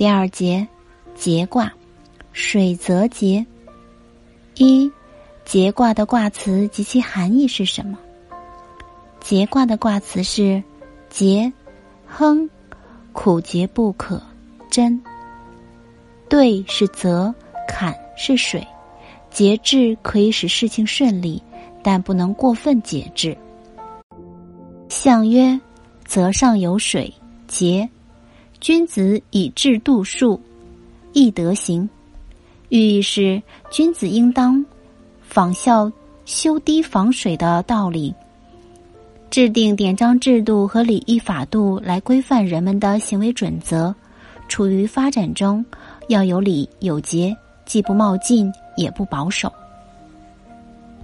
第二节，节卦，水泽节。一，节卦的卦辞及其含义是什么？节卦的卦辞是节，亨，苦节不可贞。兑是泽，坎是水，节制可以使事情顺利，但不能过分节制。象曰：泽上有水，节。君子以制度数，易德行。寓意是君子应当仿效修堤防水的道理，制定典章制度和礼仪法度来规范人们的行为准则。处于发展中，要有礼有节，既不冒进，也不保守。